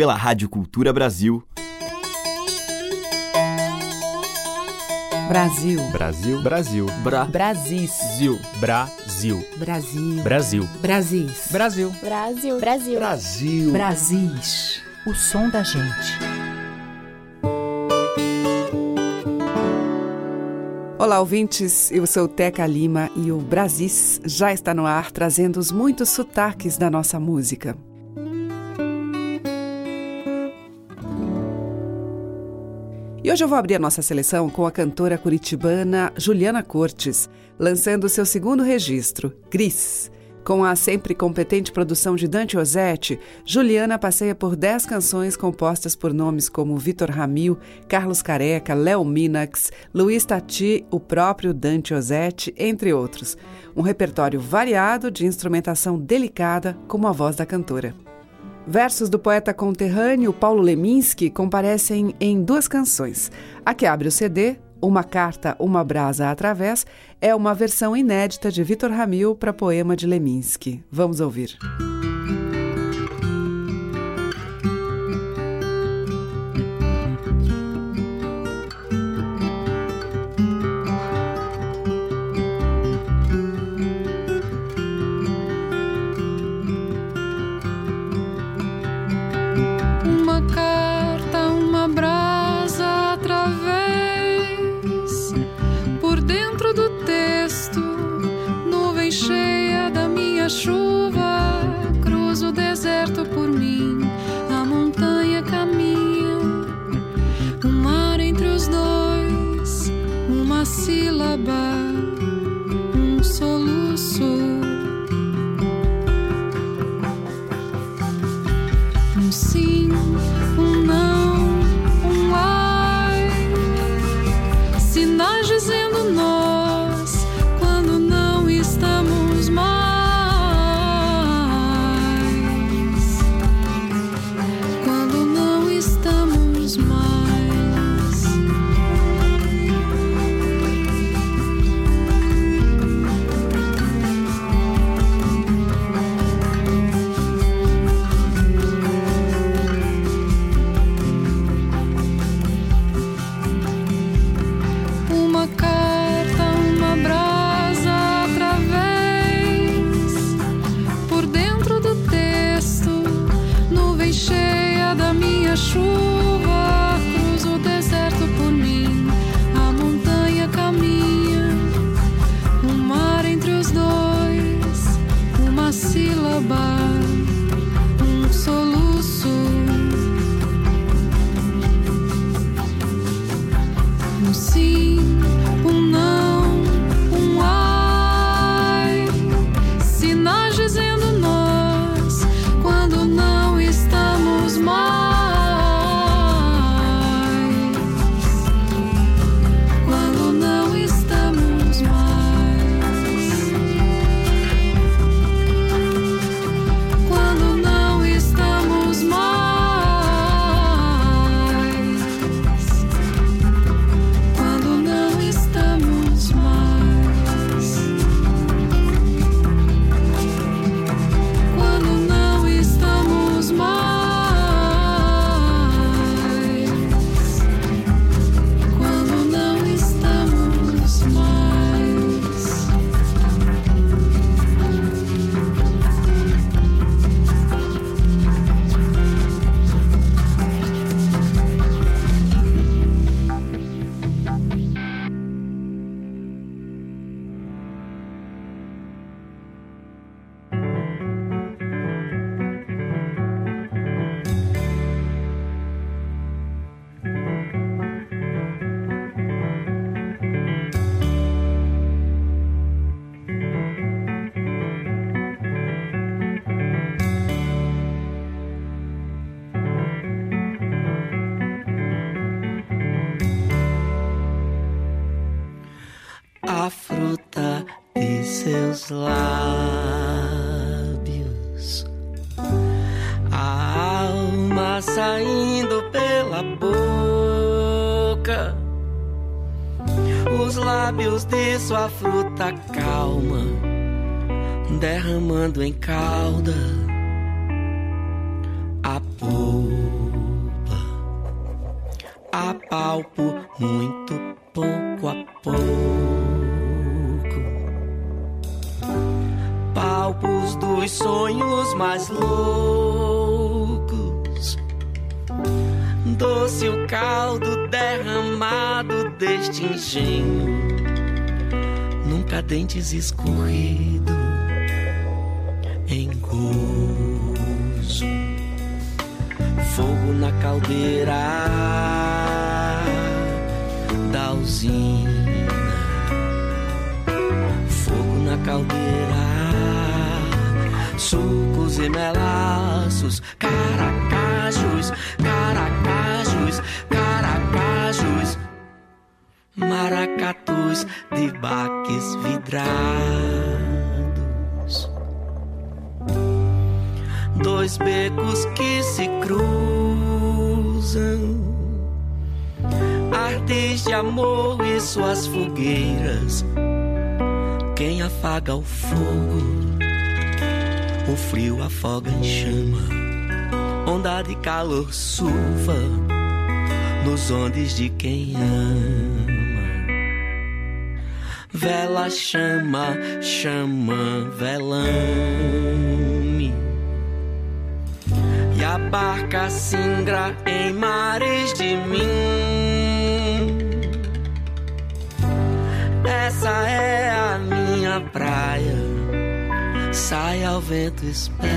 pela Rádio Cultura Brasil. Brasil. Brasil. Brasil. Bra. Brasis. Zil. Brasil. Brasil. Brasil. Brasis. Brasil. Brasil. Brasil. Brasil. Brasis. O som da gente. Olá, ouvintes. Eu sou Teca Lima e o Brasis já está no ar trazendo os muitos sotaques da nossa música. Hoje eu vou abrir a nossa seleção com a cantora curitibana Juliana Cortes, lançando seu segundo registro, Gris. Com a sempre competente produção de Dante Ozzetti, Juliana passeia por dez canções compostas por nomes como Vitor Ramil, Carlos Careca, Léo Minax, Luiz Tati, o próprio Dante Ozzetti, entre outros. Um repertório variado de instrumentação delicada como a voz da cantora. Versos do poeta conterrâneo Paulo Leminski comparecem em duas canções. A que abre o CD, Uma Carta, Uma Brasa Através, é uma versão inédita de Vitor Ramil para poema de Leminski. Vamos ouvir. Uma chuva, cruza o deserto por mim, a montanha caminha, o mar entre os dois, uma sílaba, Nunca dentes escorrido em gozo. Fogo na caldeira da usina. Fogo na caldeira, sucos e melaços, caracajos, caracajos, caracajos, maracatus de baques vidrados. Dois becos que se cruzam ardis de amor e suas fogueiras. Quem afaga o fogo, o frio afoga em chama. Onda de calor surfa nos ondes de quem ama. Vela chama, chama, velame. E a barca singra em mares de mim. Essa é a minha praia. Sai ao vento, espero.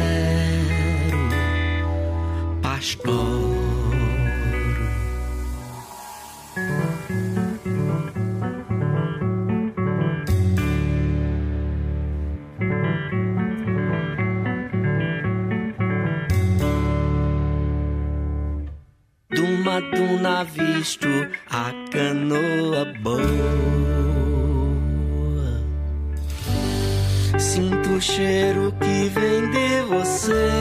Pastor. Duma duna visto a canoa boa. Sinto o cheiro que vem de você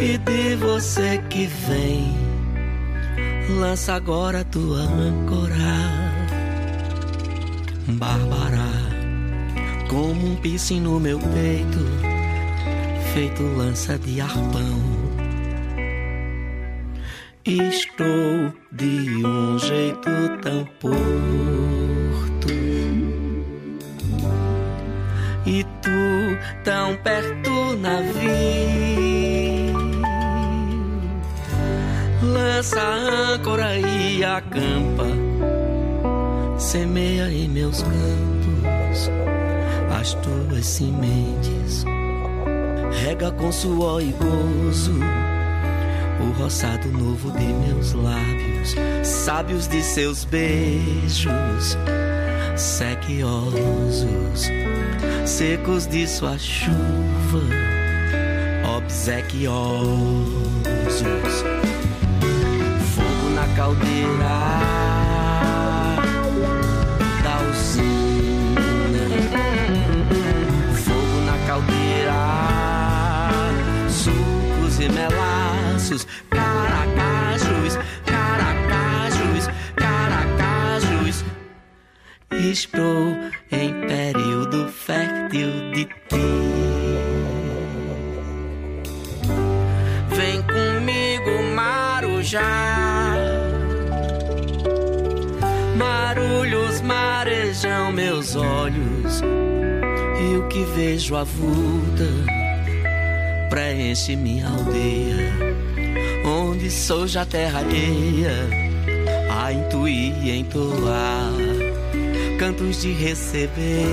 e de você que vem. Lança agora tua âncora, Bárbara, como um piercing no meu peito feito lança de arpão. Estou de um jeito tão porto. E tu tão perto navio. Lança a âncora e acampa. Semeia em meus campos as tuas sementes rega com suor e gozo o roçado novo de meus lábios, sábios de seus beijos, sequiosos, secos de sua chuva, obsequiosos. Fogo na caldeira da usina, fogo na caldeira sucos e melaços, Estou em período fértil de ti. Vem comigo, Marujá. Marulhos marejam meus olhos e o que vejo avulta preenche minha aldeia, onde sou já terra alheia, a intuir e entoar cantos de receber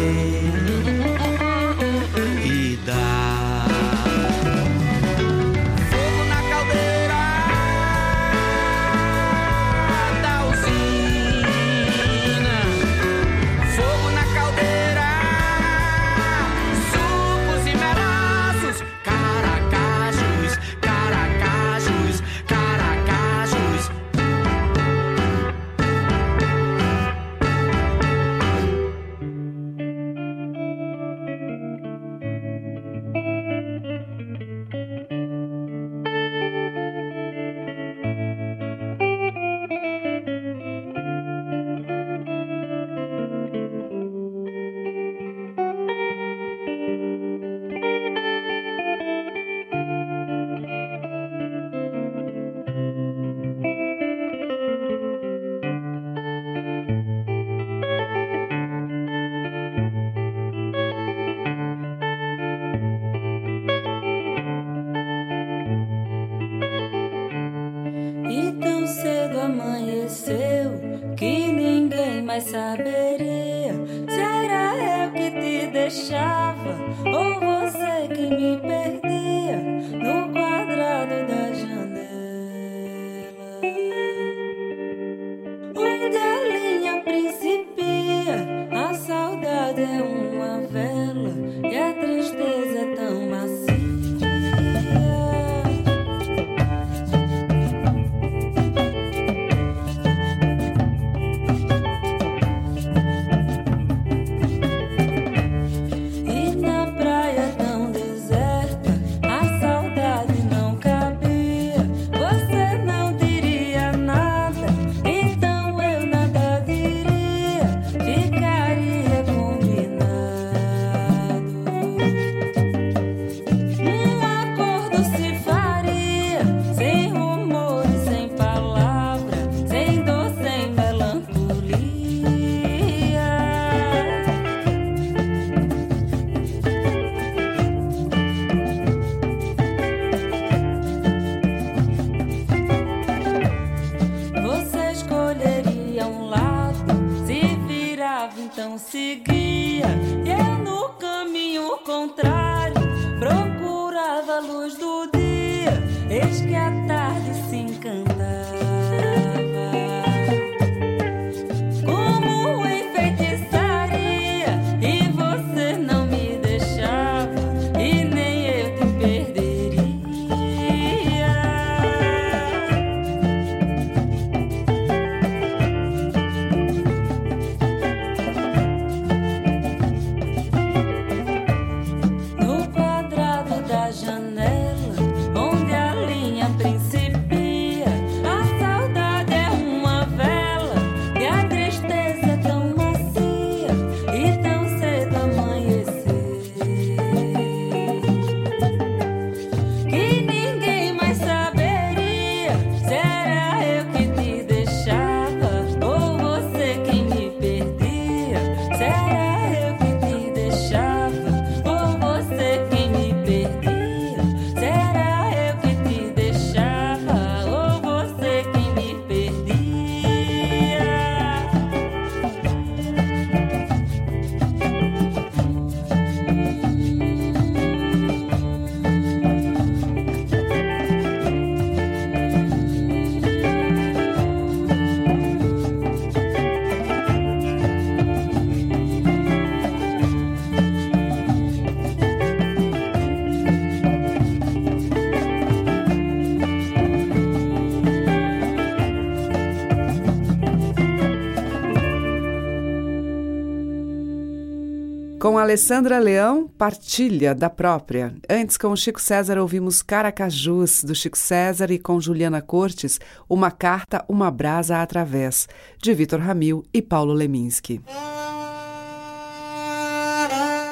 Alessandra Leão, Partilha da Própria. Antes, com o Chico César, ouvimos Caracajus, do Chico César, e com Juliana Cortes, Uma Carta, Uma Brasa Através, de Vitor Ramil e Paulo Leminski.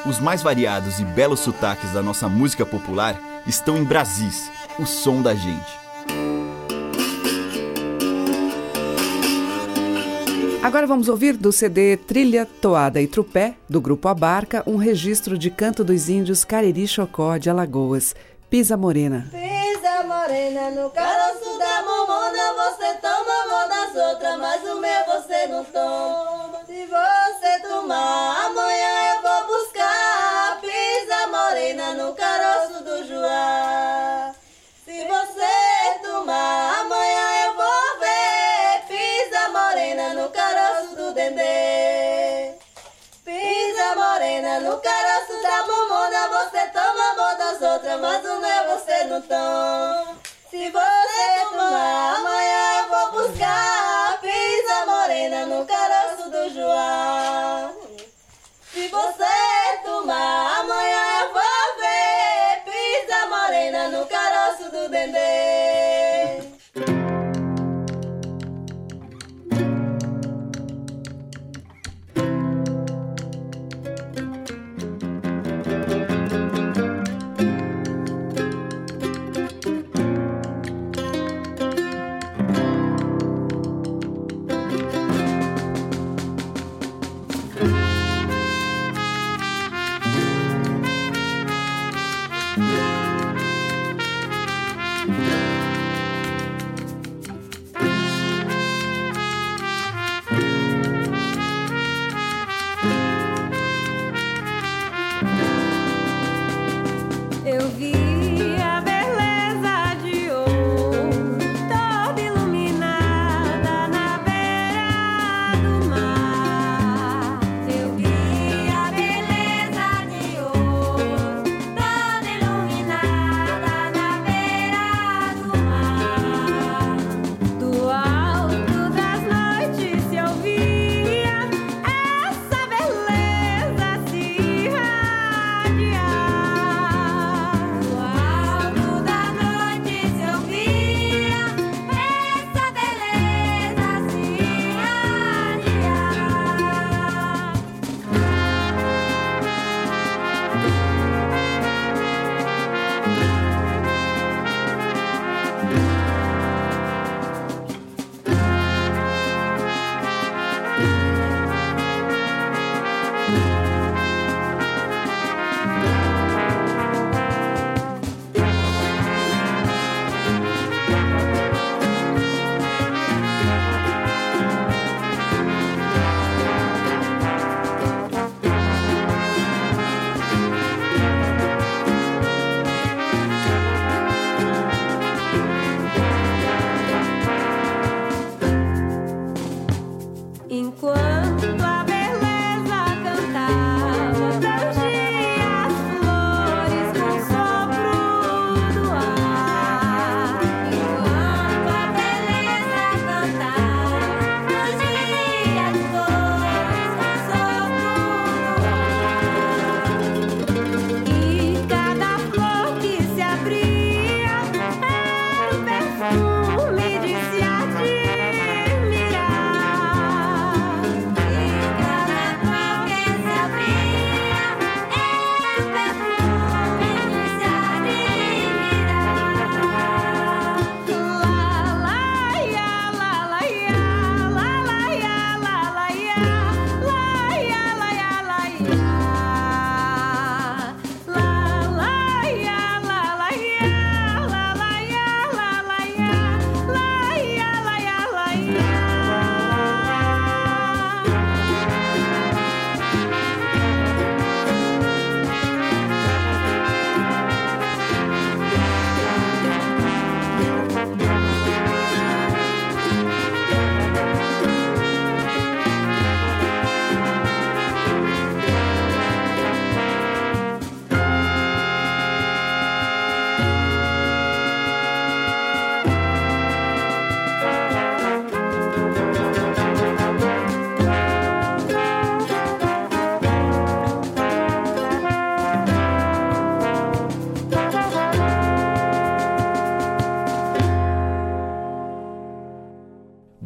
Os mais variados e belos sotaques da nossa música popular estão em Brasis, o som da gente. Agora vamos ouvir do CD Trilha, Toada e Trupé, do Grupo Abarca, um registro de canto dos índios Cariri Chocó de Alagoas, Pisa Morena. Pisa Morena, no caroço da mamona você toma a mão das outras, mas o meu você não toma. Se você tomar, amanhã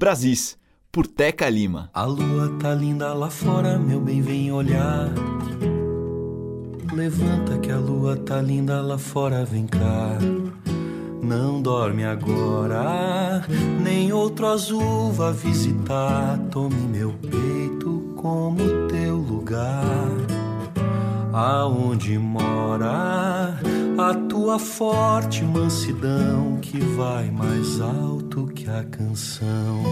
Brasis, por Teca Lima. A lua tá linda lá fora, meu bem, vem olhar. Levanta que a lua tá linda lá fora, vem cá. Não dorme agora, nem outro azul vá visitar. Tome meu peito como teu lugar. Aonde mora a tua forte mansidão que vai mais alto que a canção.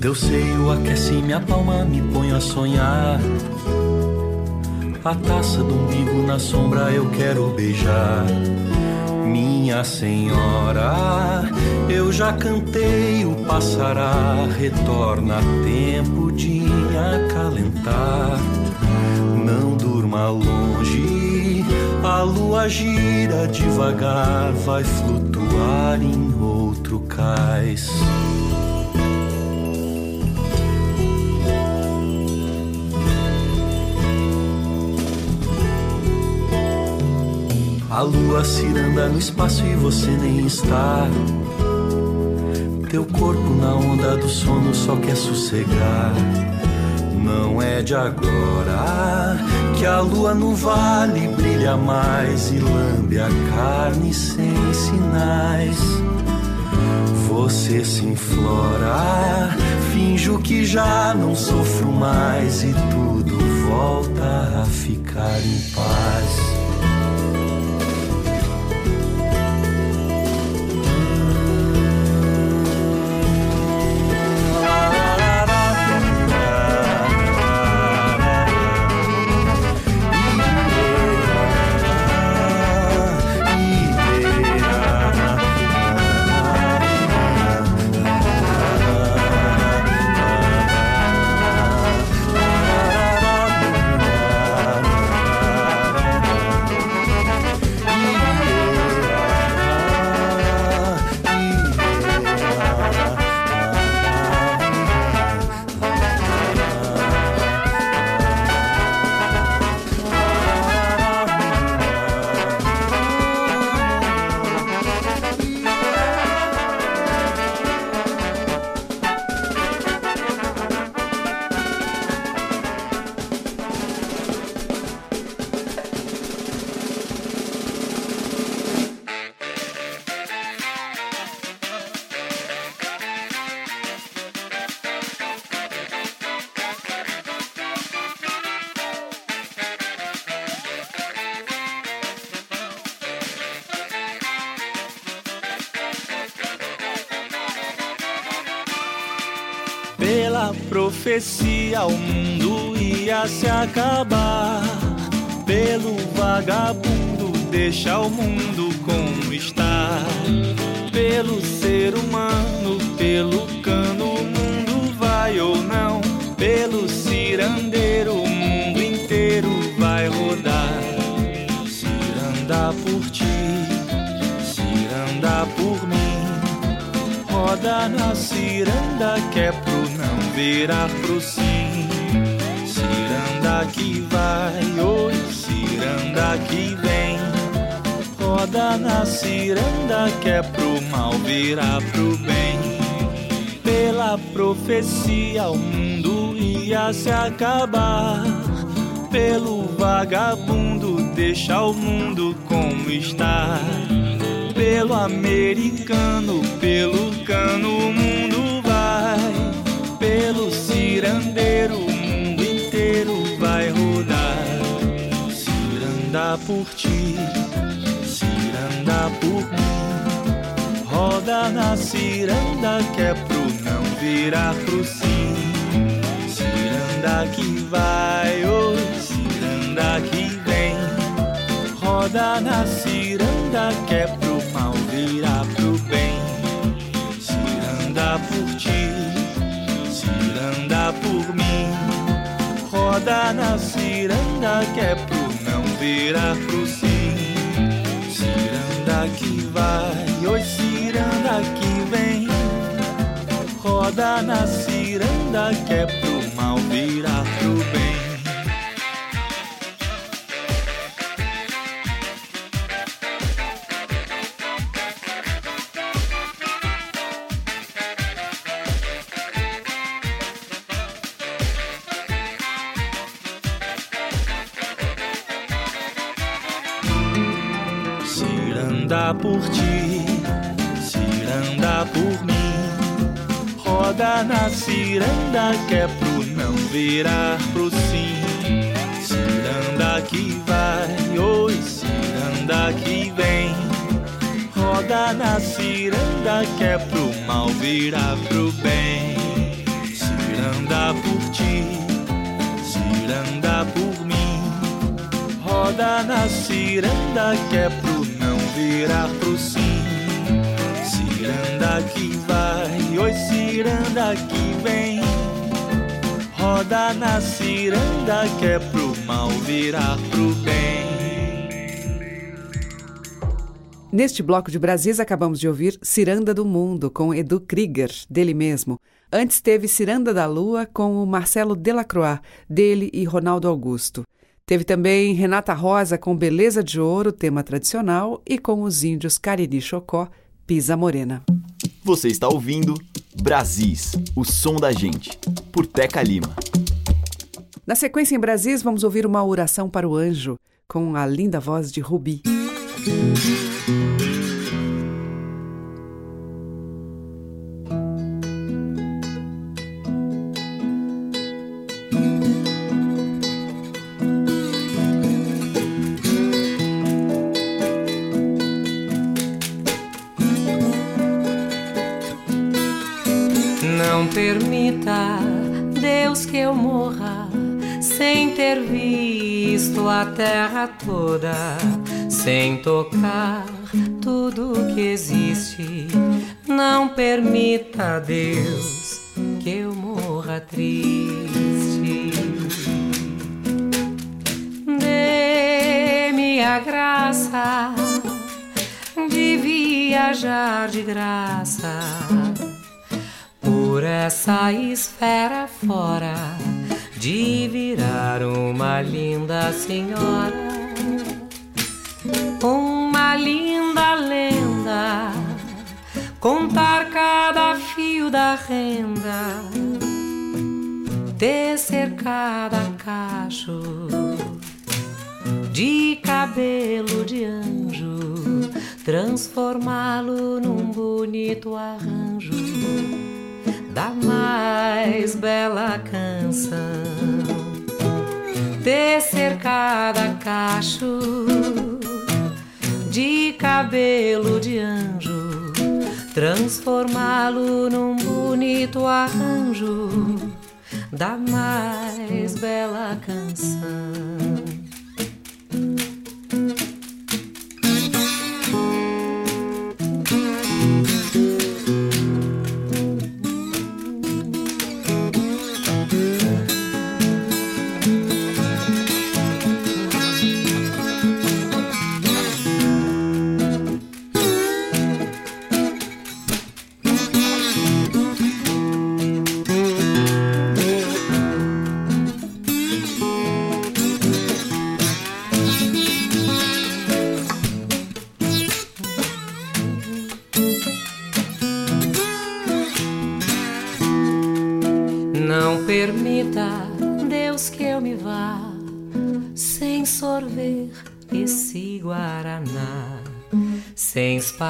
Teu seio aquece minha palma, me põe a sonhar. A taça do umbigo na sombra eu quero beijar. Minha senhora, eu já cantei, o passará, retorna tempo de acalentar. Não durma longe, a lua gira devagar, vai flutuar em outro cais. A lua ciranda no espaço e você nem está. Teu corpo na onda do sono só quer sossegar. Não é de agora que a lua no vale brilha mais e lambe a carne sem sinais. Você se inflora, finjo que já não sofro mais e tudo volta a ficar em paz. Pela profecia, o mundo ia se acabar. Pelo vagabundo, deixa o mundo como está. Pelo ser humano, pelo cano, o mundo vai ou não. Pelo cirandeiro, o mundo inteiro vai rodar. Ciranda por ti, ciranda por mim. Roda na ciranda que é virar pro sim. Ciranda que vai, oi, ciranda que vem. Roda na ciranda que é pro mal virar pro bem. Pela profecia o mundo ia se acabar. Pelo vagabundo deixa o mundo como está pelo americano, pelo cano o mundo pelo cirandeiro o mundo inteiro vai rodar. Ciranda por ti, ciranda por mim, roda na ciranda que é pro não virar pro sim. Ciranda que vai, oi, ciranda que vem, roda na ciranda que é pro mal virar pro bem. Roda na ciranda que é pro não virar pro sim. Ciranda que vai, oi ciranda que vem. Roda na ciranda que é pro mal virar ciranda que é pro não virar pro sim. Ciranda que vai, oi, ciranda que vem. Roda na ciranda que é pro mal virar pro bem. Ciranda por ti, ciranda por mim. Roda na ciranda que é pro não virar pro sim. Ciranda que vai, oi ciranda que vem. Roda na ciranda que é pro mal virar pro bem. Neste bloco de Brasis, acabamos de ouvir Ciranda do Mundo, com Edu Krieger, dele mesmo. Antes teve Ciranda da Lua, com o Marcelo Delacroix, dele e Ronaldo Augusto. Teve também Renata Rosa, com Beleza de Ouro, tema tradicional, e com os índios Cariri Chocó, Pisa Morena. Você está ouvindo Brasis, o som da gente, por Teca Lima. Na sequência, em Brasis, vamos ouvir uma oração para o anjo, com a linda voz de Rubi. Que eu morra sem ter visto a terra toda, sem tocar tudo que existe. Não permita, Deus, que eu morra triste. Dê-me a graça de viajar de graça por essa esfera fora, de virar uma linda senhora, uma linda lenda, contar cada fio da renda, tecer cada cacho de cabelo de anjo, transformá-lo num bonito arranjo da mais bela canção. Tecer cada cacho de cabelo de anjo, transformá-lo num bonito arranjo da mais bela canção.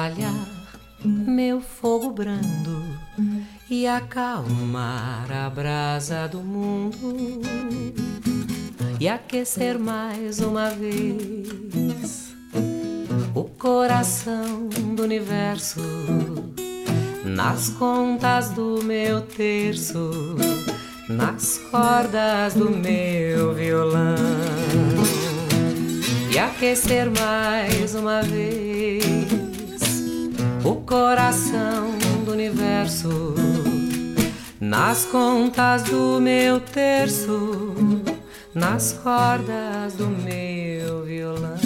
Espalhar meu fogo brando e acalmar a brasa do mundo e aquecer mais uma vez o coração do universo nas contas do meu terço, nas cordas do meu violão. E aquecer mais uma vez o coração do universo, nas contas do meu terço, nas cordas do meu violão.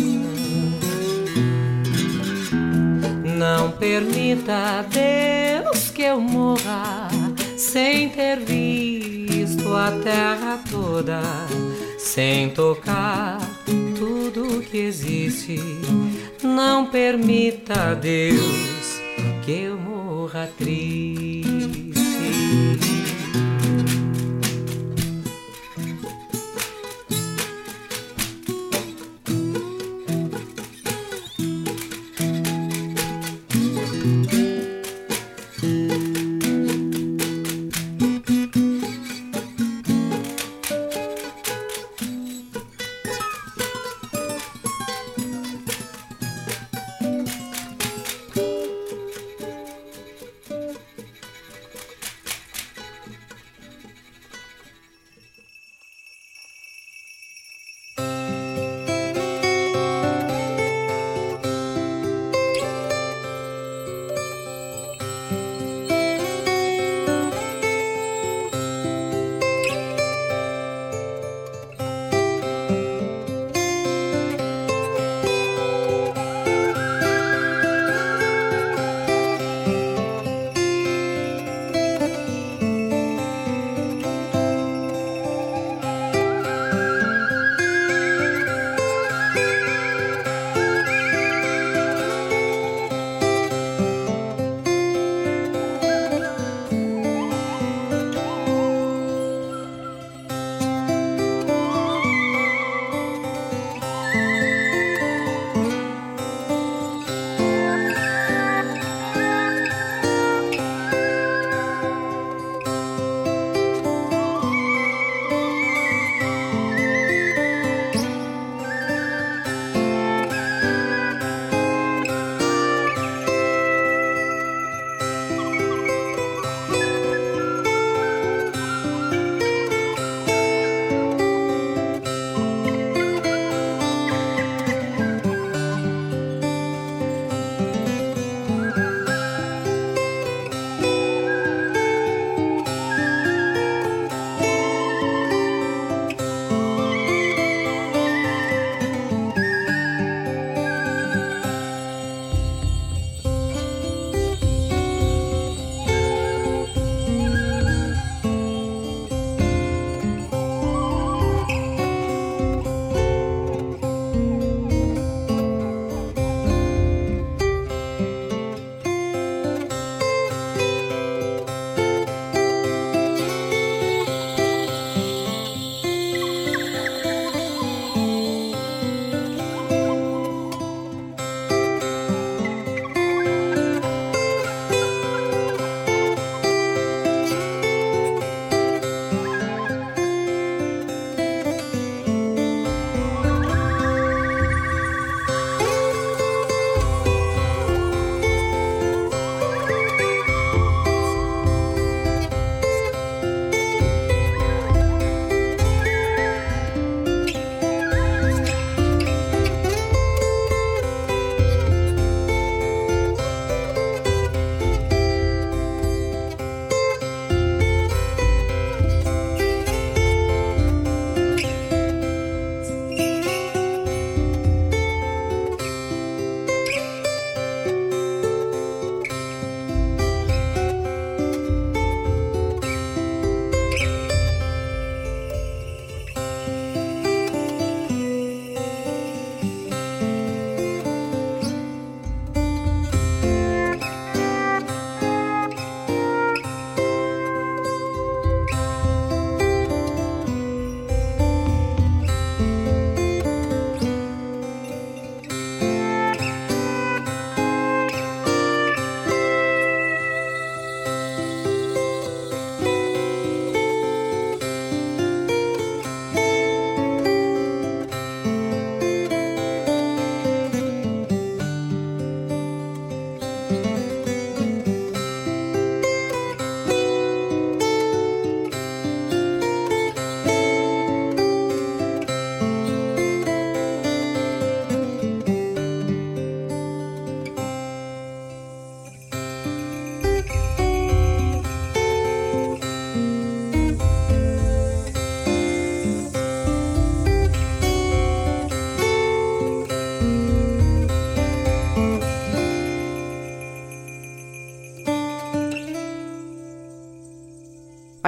Não permita, Deus, que eu morra sem ter visto a terra toda, sem tocar tudo que existe. Não permita, Deus, que eu morra triste.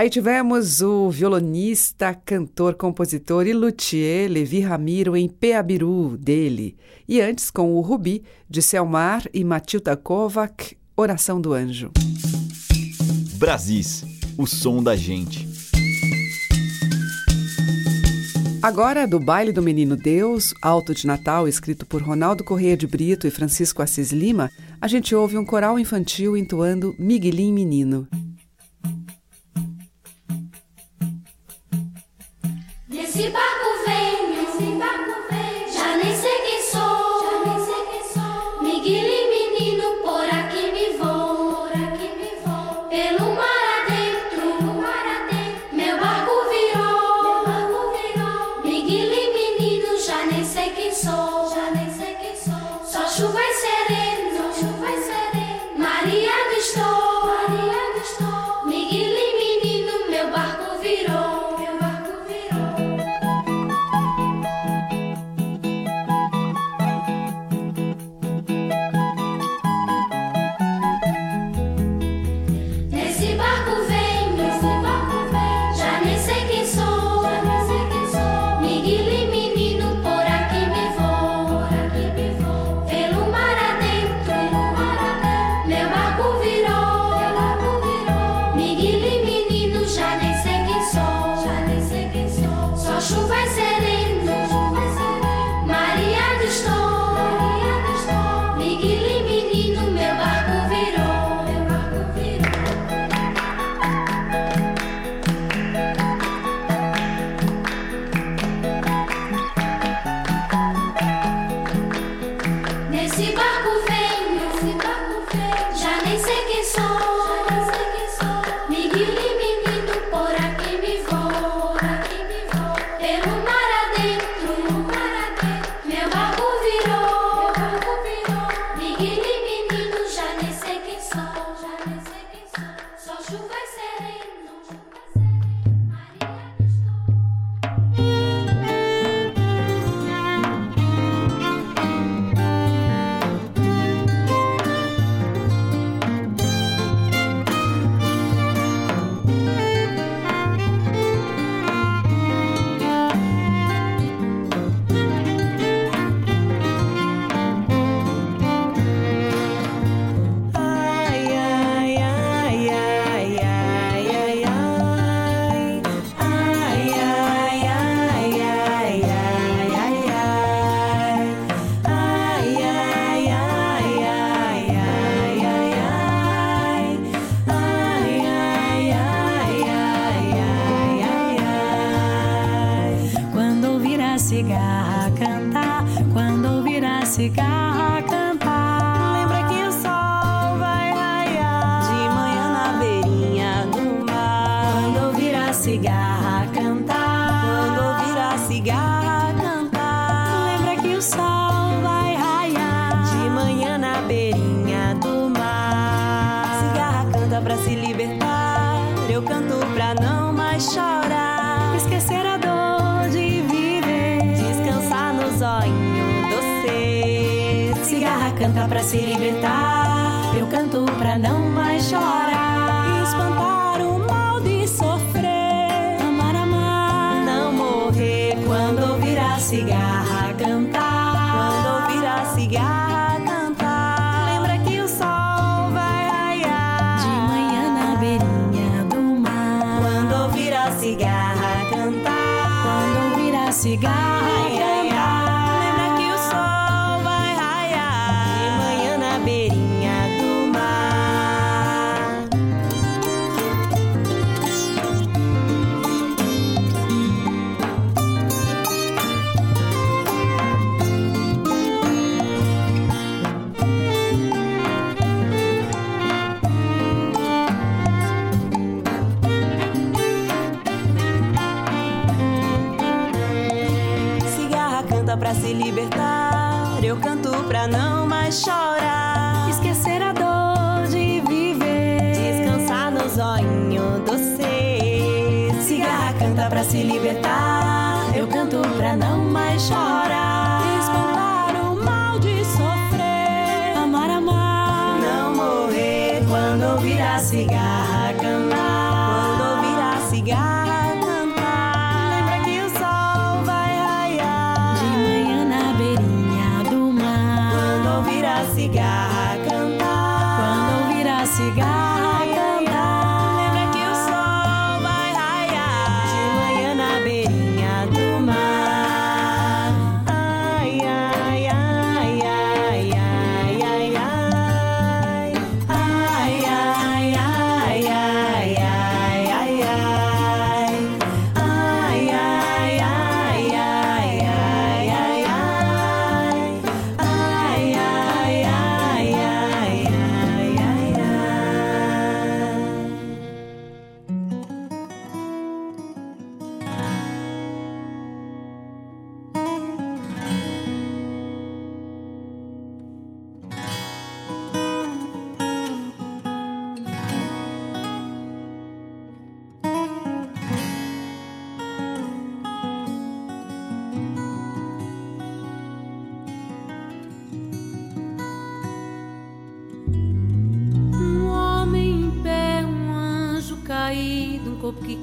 Aí tivemos o violonista, cantor, compositor e luthier Levi Ramiro em Peabiru, dele. E antes com o Rubi, de Selmar e Matilda Kovac, Oração do Anjo. Brasis, o som da gente. Agora, do baile do Menino Deus, alto de Natal, escrito por Ronaldo Correia de Brito e Francisco Assis Lima, a gente ouve um coral infantil entoando Miguelim Menino.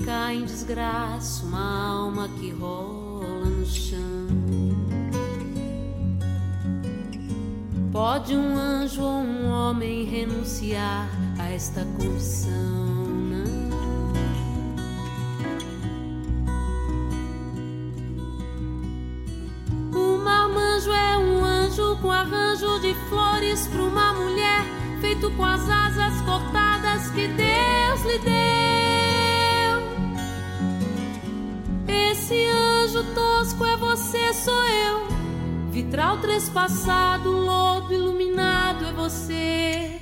Cai em desgraça, uma alma que rola no chão. Pode um anjo ou um homem renunciar a esta condição? Não. O marmanjo é um anjo com arranjo de flores para uma mulher, feito com as asas cortadas que Deus Vitral trespassado, lodo iluminado é você,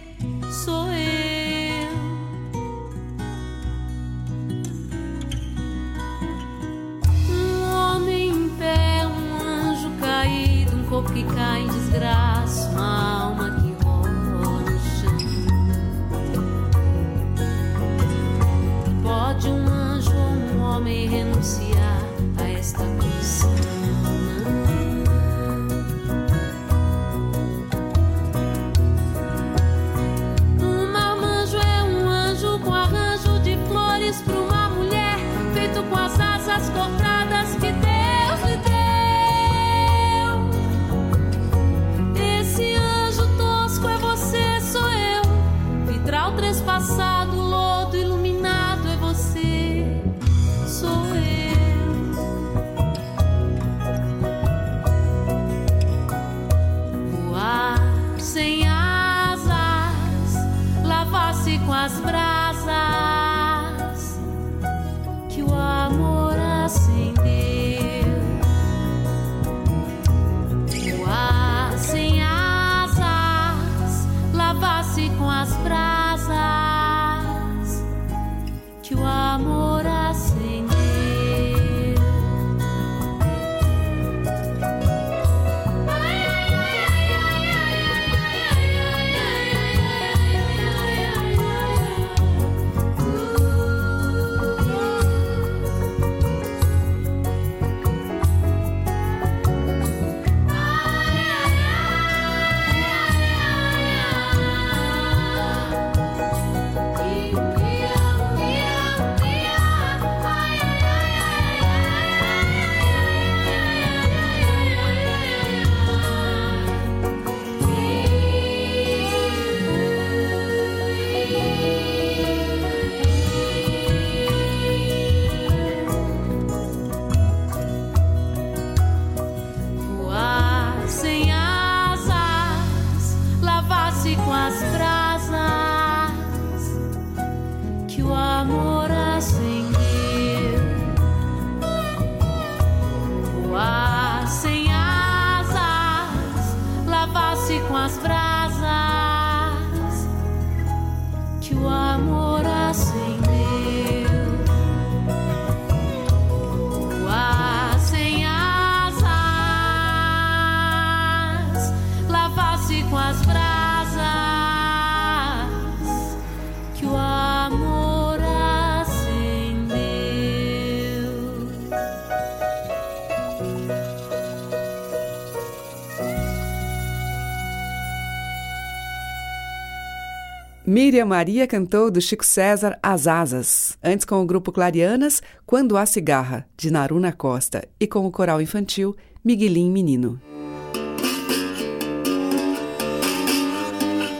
Miriam Maria cantou do Chico César As Asas, antes com o grupo Clarianas, Quando Há Cigarra, de Naruna Costa, e com o coral infantil Miguelim Menino.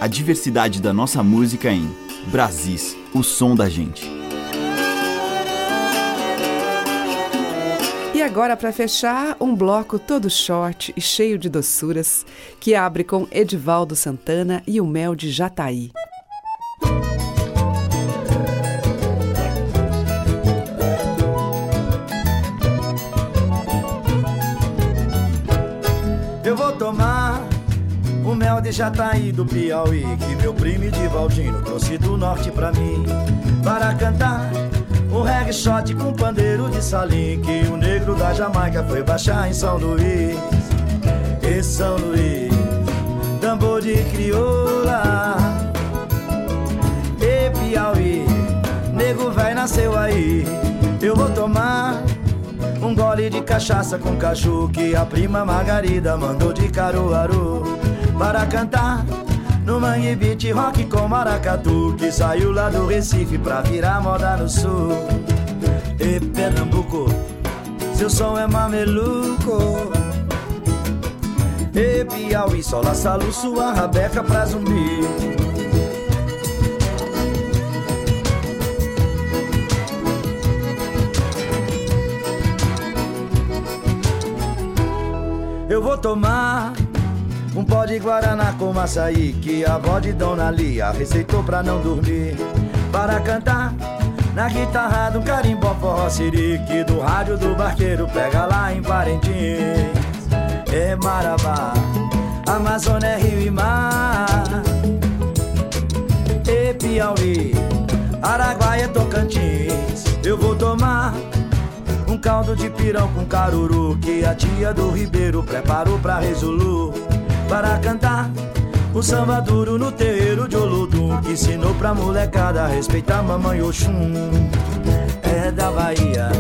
A diversidade da nossa música em Brasis, o som da gente. E agora, para fechar, um bloco todo short e cheio de doçuras, que abre com Edivaldo Santana e o Mel de Jataí. De Jataí do Piauí Que meu primo de Valdino trouxe do norte pra mim. Para cantar o reggae shot com pandeiro de salim Que o negro da Jamaica foi baixar em São Luís. E São Luís, tambor de crioula. E Piauí, nego véi nasceu aí. Eu vou tomar um gole de cachaça com caju que a prima Margarida mandou de Caruaru para cantar. No Mangue Beat Rock com maracatu Que saiu lá do Recife pra virar moda no sul. E Pernambuco, seu som é mameluco. E Piauí, sola salu, sua rabeca pra zumbi. Eu vou tomar um pó de guaraná com açaí Que a avó de Dona Lia receitou pra não dormir. Para cantar na guitarra do carimbó forró sirique Do rádio do barqueiro pega lá em Parintins. É Marabá, Amazônia rio e mar. E Piauí, Araguaia, Tocantins. Eu vou tomar um caldo de pirão com caruru que a tia do Ribeiro preparou pra Resolu para cantar o samba duro no terreiro de Olodum que ensinou pra molecada respeitar mamãe Oxum. É da Bahia,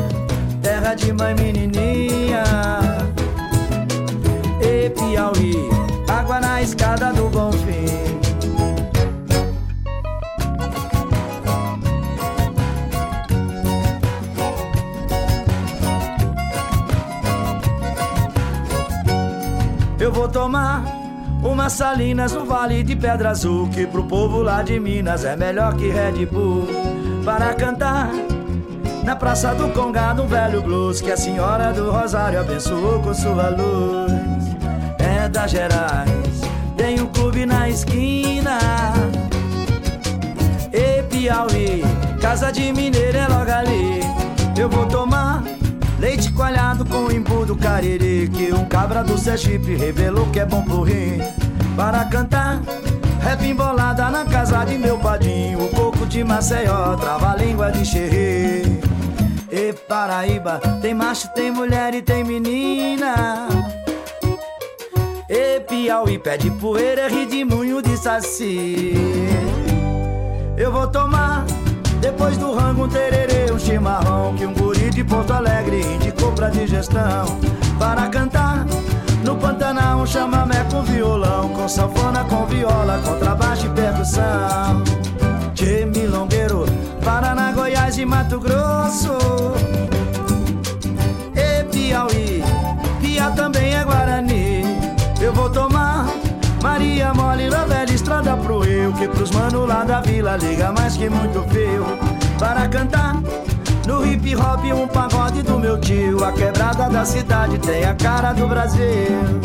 terra de mãe menininha. E Piauí, água na escada do Bonfim. Eu vou tomar umas salinas no Vale de Pedra Azul Que pro povo lá de Minas é melhor que Red Bull. Para cantar na Praça do Congado um velho blues Que a Senhora do Rosário abençoou com sua luz. É da Gerais, tem um clube na esquina. E Piauí, casa de mineiro é logo ali. Eu vou tomar coalhado com imbu do cariri Que um cabra do Sergipe revelou que é bom pro rim. Para cantar Rap embolada na casa de meu padrinho O coco de Maceió, trava-língua de xerri. E Paraíba, tem macho, tem mulher e tem menina. E Piauí, pé de poeira, é redemoinho de saci. Eu vou tomar depois do rango um tererê, um chimarrão Que um guri de Porto Alegre indicou pra digestão. Para cantar no Pantanal um chamamé com violão Com sanfona, com viola, contrabaixo e percussão. De milongueiro, Paraná, Goiás e Mato Grosso. E Piauí, Pia também é Guarani. Eu vou tomar Maria mole na velha estrada pro rio Que pros mano lá da vila liga mais que muito fio Para cantar no hip hop um pagode do meu tio. A quebrada da cidade tem a cara do Brasil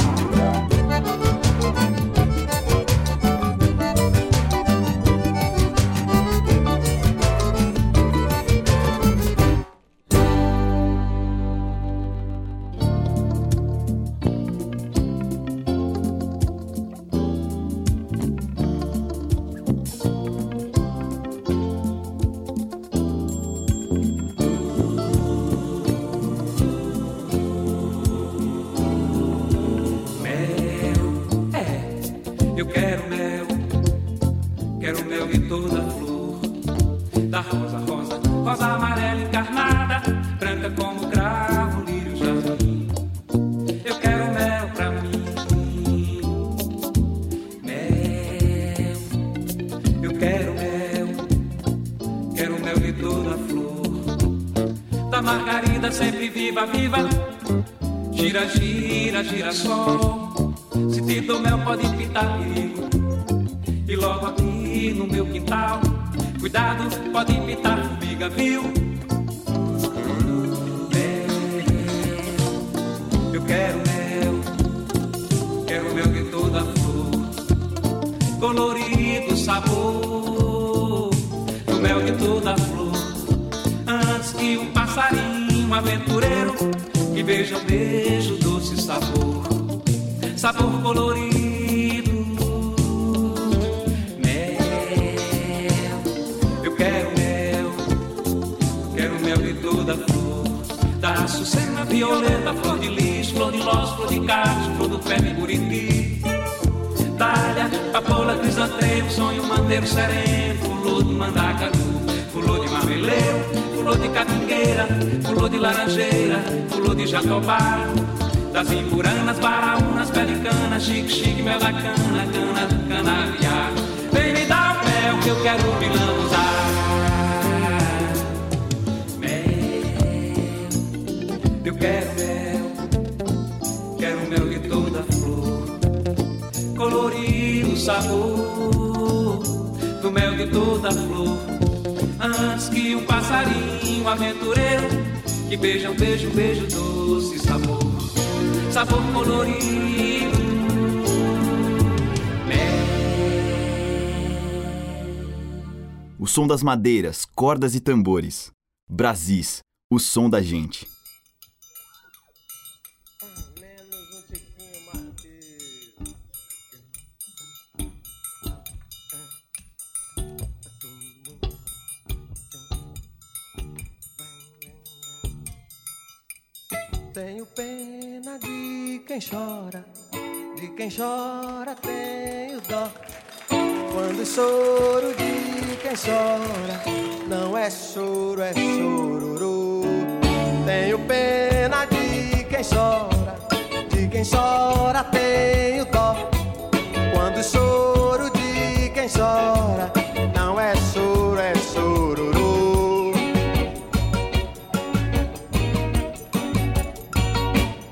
quero mel de toda flor, da rosa, rosa, rosa amarela encarnada, branca como cravo, lírio, jasmim. Eu quero mel pra mim, mel, eu quero mel, quero mel de toda flor, da margarida sempre viva, viva. Gira, gira, gira sol. Se te dou mel, pode pintar perigo. E logo aqui no meu quintal, cuidado, pode pintar formiga, viu? Mel, eu quero mel, quero mel de toda flor. Colorido sabor do mel de toda flor. Antes que um passarinho aventureiro que beija o beijo, doce sabor, sabor colorido. Da açucena, violeta, flor de lis, flor de loz, flor de carlos, flor do pé de buriti. Dália, papoula, crisantemo, sonho, mandeiro sereno, fulô de mandacaru, fulô de mameleiro, fulô de catingueira, fulô de laranjeira, fulô de jatobá. Das impuranas, baraunas, pelicanas, chique, chique, mel da cana, cana do canavial. que eu quero me lambuzar. Quero mel, quero mel de toda flor, colorir o sabor do mel de toda flor. Antes que um passarinho aventureiro que beija um beijo, beijo doce sabor, sabor colorido. O som das madeiras, cordas e tambores. Brasis, o som da gente. Tenho pena de quem chora, de quem chora tenho dó. Quando choro de quem chora não é choro, é chororô. Tenho pena de quem chora, de quem chora tenho dó. Quando o choro de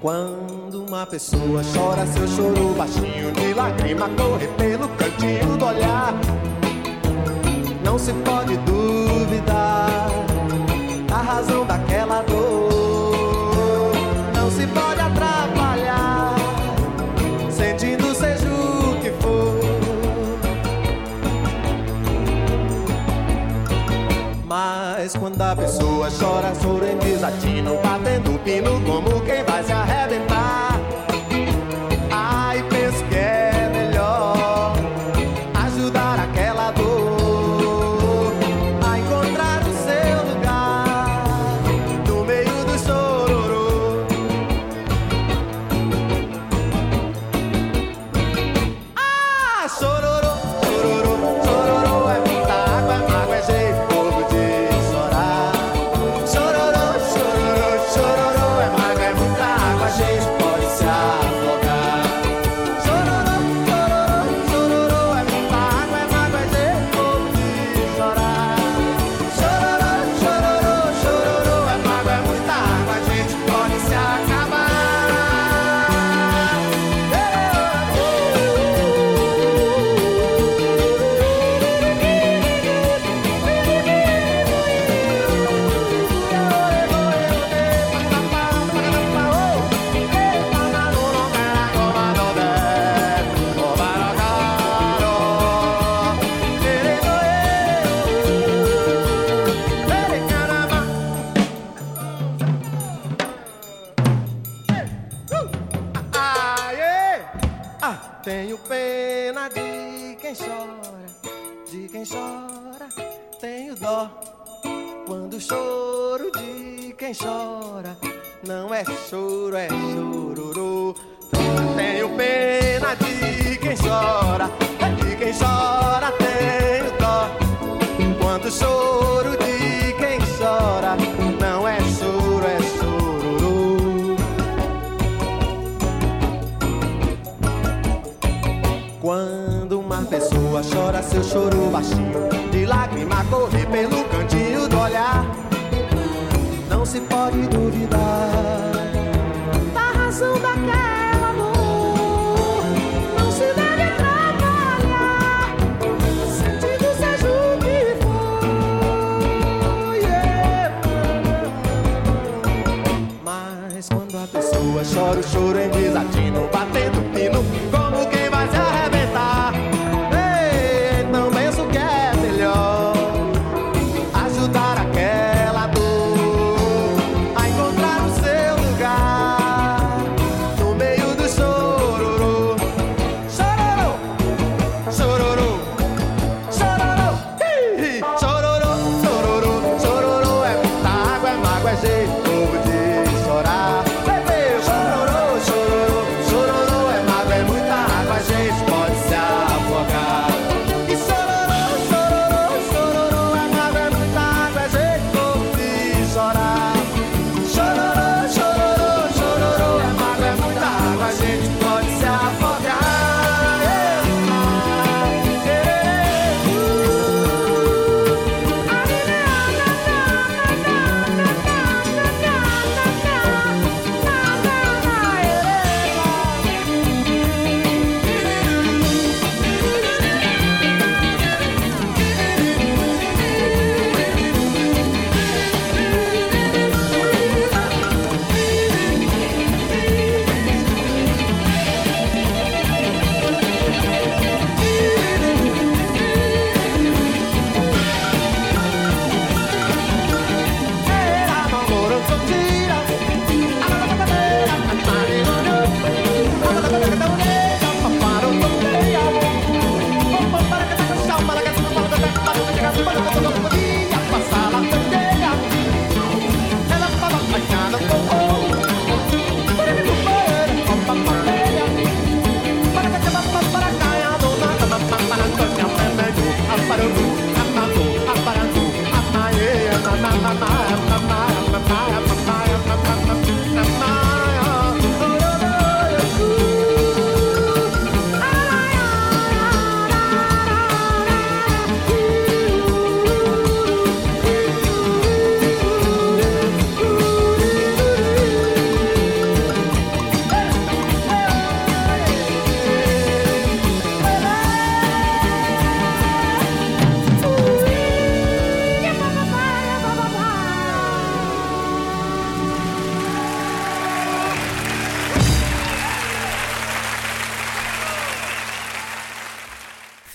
Quando uma pessoa chora, seu choro baixinho de lágrima corre pelo cantinho do olhar. Não se pode duvidar a razão daquela dor. Quando a pessoa chora, choro em desatino, batendo pino como quem vai se arrebentar. Duvidar Da razão daquela dor Não se deve atrapalhar Sentindo seja o que for yeah. Mas quando a pessoa chora o choro em desatino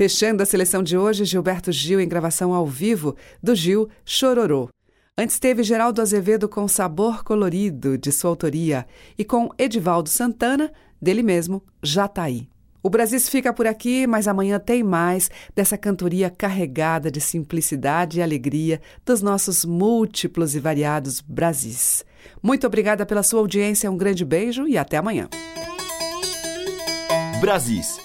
Fechando a seleção de hoje, Gilberto Gil em gravação ao vivo do Gil Chororô. Antes teve Geraldo Azevedo com Sabor Colorido, de sua autoria, e com Edivaldo Santana, dele mesmo, Jataí. O Brasis fica por aqui, mas amanhã tem mais dessa cantoria carregada de simplicidade e alegria dos nossos múltiplos e variados Brasis. Muito obrigada pela sua audiência, um grande beijo e até amanhã. Brasis.